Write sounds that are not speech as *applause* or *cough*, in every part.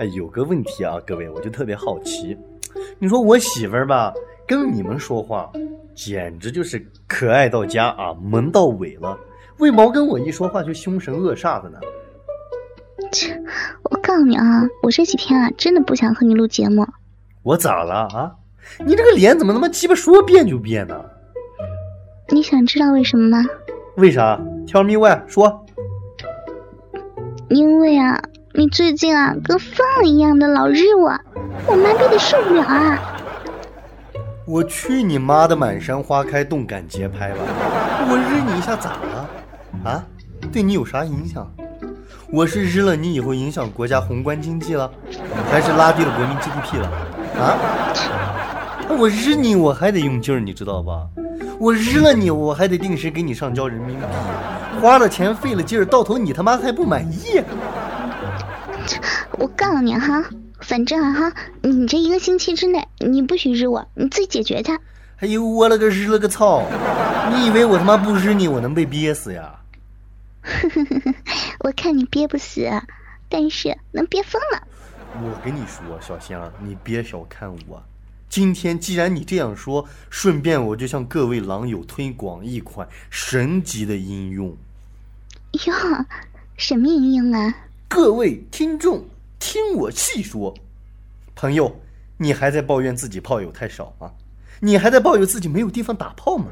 哎，有个问题啊，各位，我就特别好奇，你说我媳妇儿吧，跟你们说话，简直就是可爱到家啊，萌到尾了，为毛跟我一说话就凶神恶煞的呢？切，我告诉你啊，我这几天啊，真的不想和你录节目。我咋了啊？你这个脸怎么他妈鸡巴说变就变呢？你想知道为什么吗？为啥？Tell me why，说。因为啊。你最近啊，跟疯了一样的老日我，我妈逼的受不了啊！我去你妈的满山花开，动感节拍吧！我日你一下咋了？啊？对你有啥影响？我是日了你以后影响国家宏观经济了，还是拉低了国民 GDP 了？啊？我日你我还得用劲儿，你知道吧？我日了你我还得定时给你上交人民币，花了钱费了劲儿，到头你他妈还不满意？我告诉你哈，反正啊哈，你这一个星期之内你不许日我，你自己解决去。哎呦我了个日了个操！你以为我他妈不日你我能被憋死呀？*laughs* 我看你憋不死，但是能憋疯了。我跟你说，小香，你别小看我。今天既然你这样说，顺便我就向各位狼友推广一款神级的应用。哟，什么应用啊？各位听众，听我细说。朋友，你还在抱怨自己炮友太少吗？你还在抱怨自己没有地方打炮吗？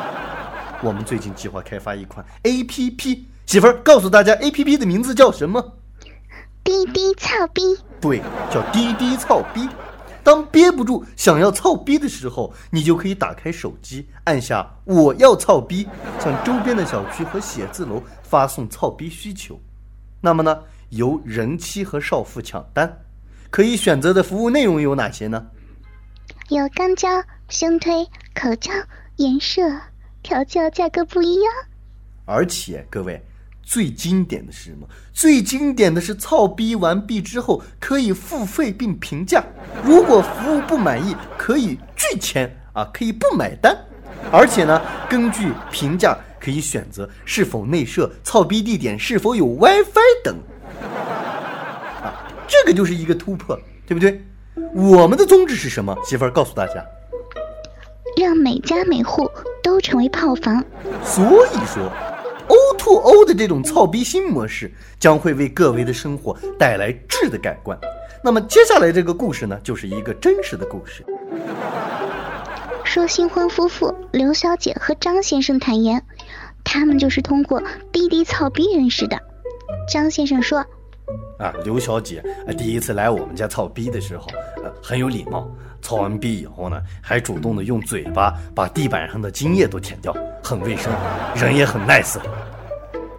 *laughs* 我们最近计划开发一款 A P P，媳妇儿告诉大家，A P P 的名字叫什么？滴滴操逼。对，叫滴滴操逼。当憋不住想要操逼的时候，你就可以打开手机，按下我要操逼，向周边的小区和写字楼发送操逼需求。那么呢，由人妻和少妇抢单，可以选择的服务内容有哪些呢？有肛交、胸推、口交，颜射、调教价格不一样。而且各位，最经典的是什么？最经典的是操逼完毕之后可以付费并评价，如果服务不满意可以拒签啊，可以不买单。而且呢，根据评价可以选择是否内设、操逼地点是否有 WiFi 等。啊，这个就是一个突破，对不对？我们的宗旨是什么？媳妇儿告诉大家，让每家每户都成为炮房。所以说，O to O 的这种操逼新模式将会为各位的生活带来质的改观。那么接下来这个故事呢，就是一个真实的故事。说新婚夫妇刘小姐和张先生坦言，他们就是通过滴滴操逼认识的。张先生说：“啊，刘小姐第一次来我们家操逼的时候，呃，很有礼貌。操完逼以后呢，还主动的用嘴巴把地板上的精液都舔掉，很卫生，人也很 nice。”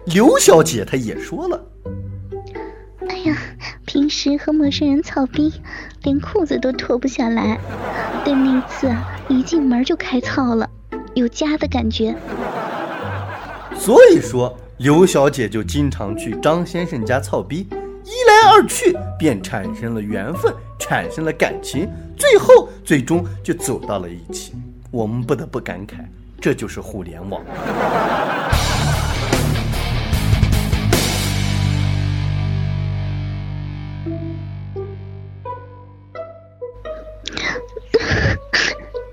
刘小姐她也说了：“哎呀，平时和陌生人操逼，连裤子都脱不下来。”对那次啊，一进门就开操了，有家的感觉。所以说，刘小姐就经常去张先生家操逼，一来二去便产生了缘分，产生了感情，最后最终就走到了一起。我们不得不感慨，这就是互联网。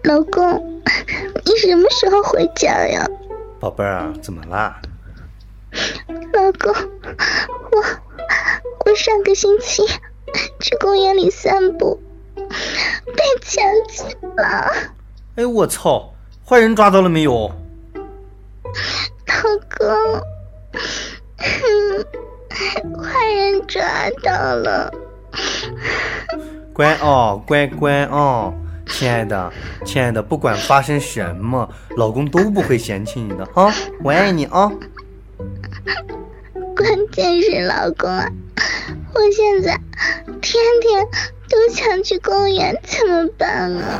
老公，你什么时候回家呀？宝贝儿，怎么啦？老公，上个星期 *laughs* 去公园里散步，被抢劫了。哎，我操！坏人抓到了没有？老公，坏人抓到了。乖哦，乖乖哦。亲爱的，亲爱的，不管发生什么，老公都不会嫌弃你的啊，我爱你啊！关键是老公啊，我现在天天都想去公园，怎么办啊？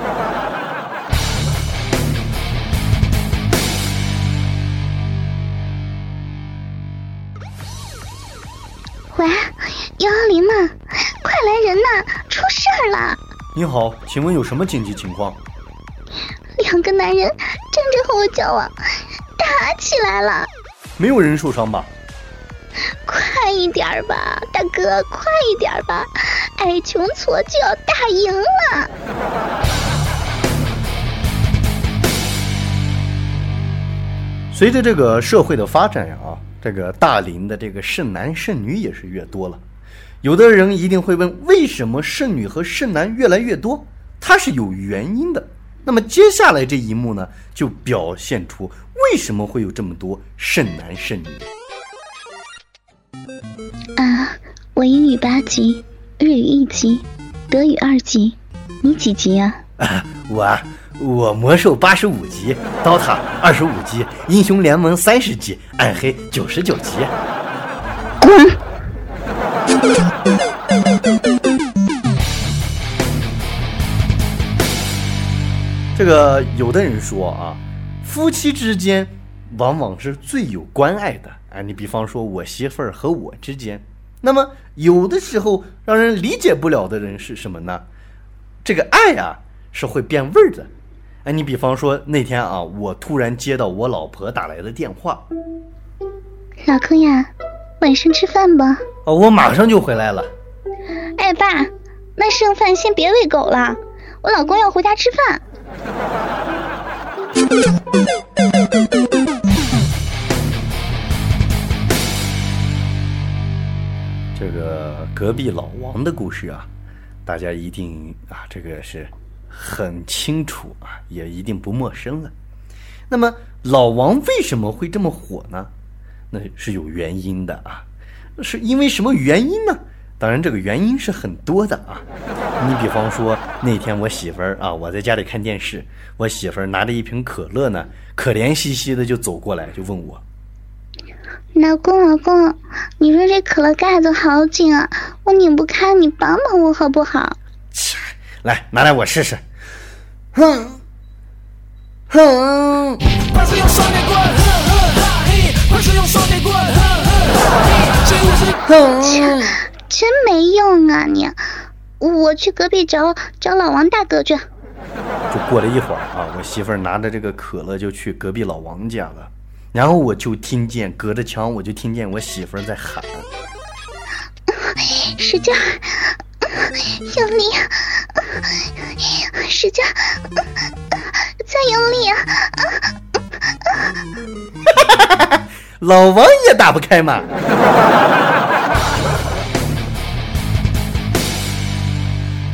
喂，幺幺零吗？快来人呐，出事儿了！你好，请问有什么紧急情况？两个男人正着和我交往，打起来了。没有人受伤吧？快一点吧，大哥，快一点吧！矮穷矬就要打赢了。随着这个社会的发展，啊，这个大龄的这个剩男剩女也是越多了。有的人一定会问，为什么剩女和剩男越来越多？它是有原因的。那么接下来这一幕呢，就表现出为什么会有这么多剩男剩女。啊，我英语八级，日语一级，德语二级，你几级啊？我啊。我魔兽八十五级，刀塔二十五级，英雄联盟三十级，暗黑九十九级。滚！这个有的人说啊，夫妻之间往往是最有关爱的啊。你比方说我媳妇儿和我之间，那么有的时候让人理解不了的人是什么呢？这个爱啊是会变味儿的。哎，你比方说那天啊，我突然接到我老婆打来的电话，老公呀，晚上吃饭吧？哦，我马上就回来了。哎，爸，那剩饭先别喂狗了，我老公要回家吃饭。*laughs* 这个隔壁老王的故事啊，大家一定啊，这个是。很清楚啊，也一定不陌生了。那么老王为什么会这么火呢？那是有原因的啊，是因为什么原因呢？当然，这个原因是很多的啊。你比方说那天我媳妇儿啊，我在家里看电视，我媳妇儿拿着一瓶可乐呢，可怜兮兮的就走过来，就问我：“老公，老公，你说这可乐盖子好紧啊，我拧不开，你帮帮我好不好？”切，来拿来我试试。哼，哼！快使用双截棍！哼哼哈嘿！快使用双截棍！哼哼哼！真没用啊你！我去隔壁找找老王大哥去。就过了一会儿啊，我媳妇儿拿着这个可乐就去隔壁老王家了，然后我就听见隔着墙，我就听见我媳妇儿在喊：“使劲！”用力，使劲，再用力！啊老王也打不开嘛。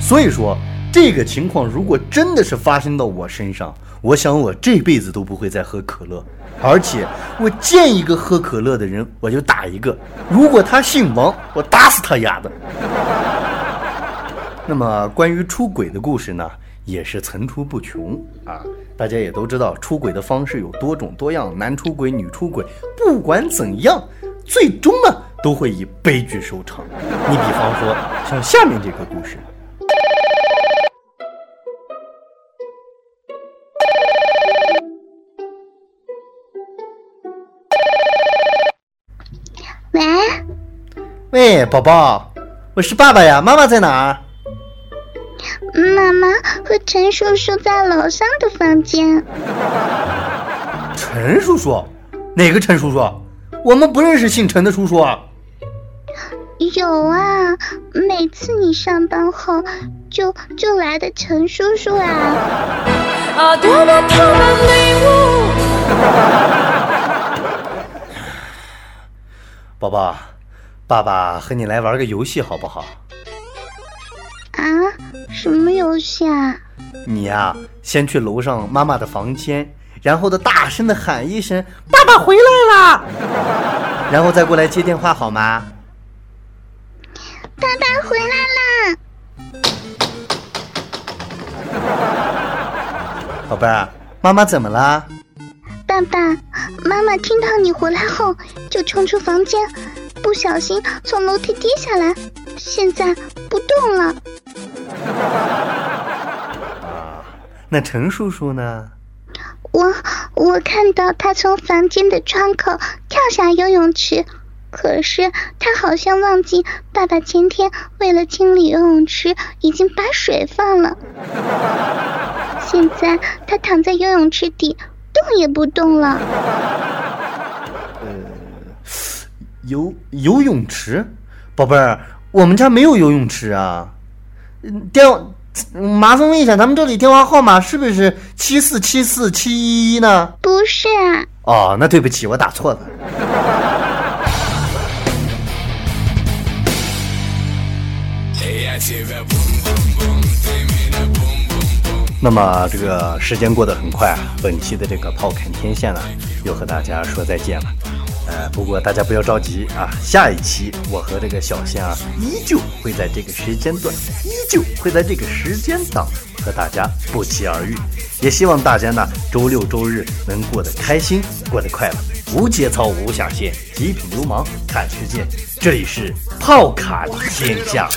所以说，这个情况如果真的是发生到我身上，我想我这辈子都不会再喝可乐，而且我见一个喝可乐的人，我就打一个。如果他姓王，我打死他丫的！那么关于出轨的故事呢，也是层出不穷啊！大家也都知道，出轨的方式有多种多样，男出轨、女出轨，不管怎样，最终呢都会以悲剧收场。你比方说，像下面这个故事。喂，宝宝，我是爸爸呀，妈妈在哪儿？妈妈和陈叔叔在楼上的房间。陈叔叔？哪个陈叔叔？我们不认识姓陈的叔叔啊。有啊，每次你上班后就就来的陈叔叔啊。啊，多么痛的礼物！*laughs* 宝宝，爸爸和你来玩个游戏好不好？啊，什么游戏啊？你呀，先去楼上妈妈的房间，然后的大声的喊一声“爸爸回来啦”，*laughs* 然后再过来接电话好吗？爸爸回来啦！*laughs* 宝贝儿，妈妈怎么了？爸爸妈妈听到你回来后，就冲出房间，不小心从楼梯跌下来，现在不动了。啊，*laughs* 那陈叔叔呢？我我看到他从房间的窗口跳下游泳池，可是他好像忘记爸爸前天为了清理游泳池已经把水放了。现在他躺在游泳池底，动也不动了。呃，游游泳池，宝贝儿，我们家没有游泳池啊。嗯电麻烦问一下，咱们这里电话号码是不是七四七四七一一呢？不是啊，哦，那对不起，我打错了。那么这个时间过得很快啊，本期的这个炮侃天线呢，又和大家说再见了。呃，不过大家不要着急啊，下一期我和这个小仙儿依旧会在这个时间段，依旧会在这个时间档和大家不期而遇。也希望大家呢周六周日能过得开心，过得快乐，无节操无下限，极品流氓看世界。这里是炮卡天下。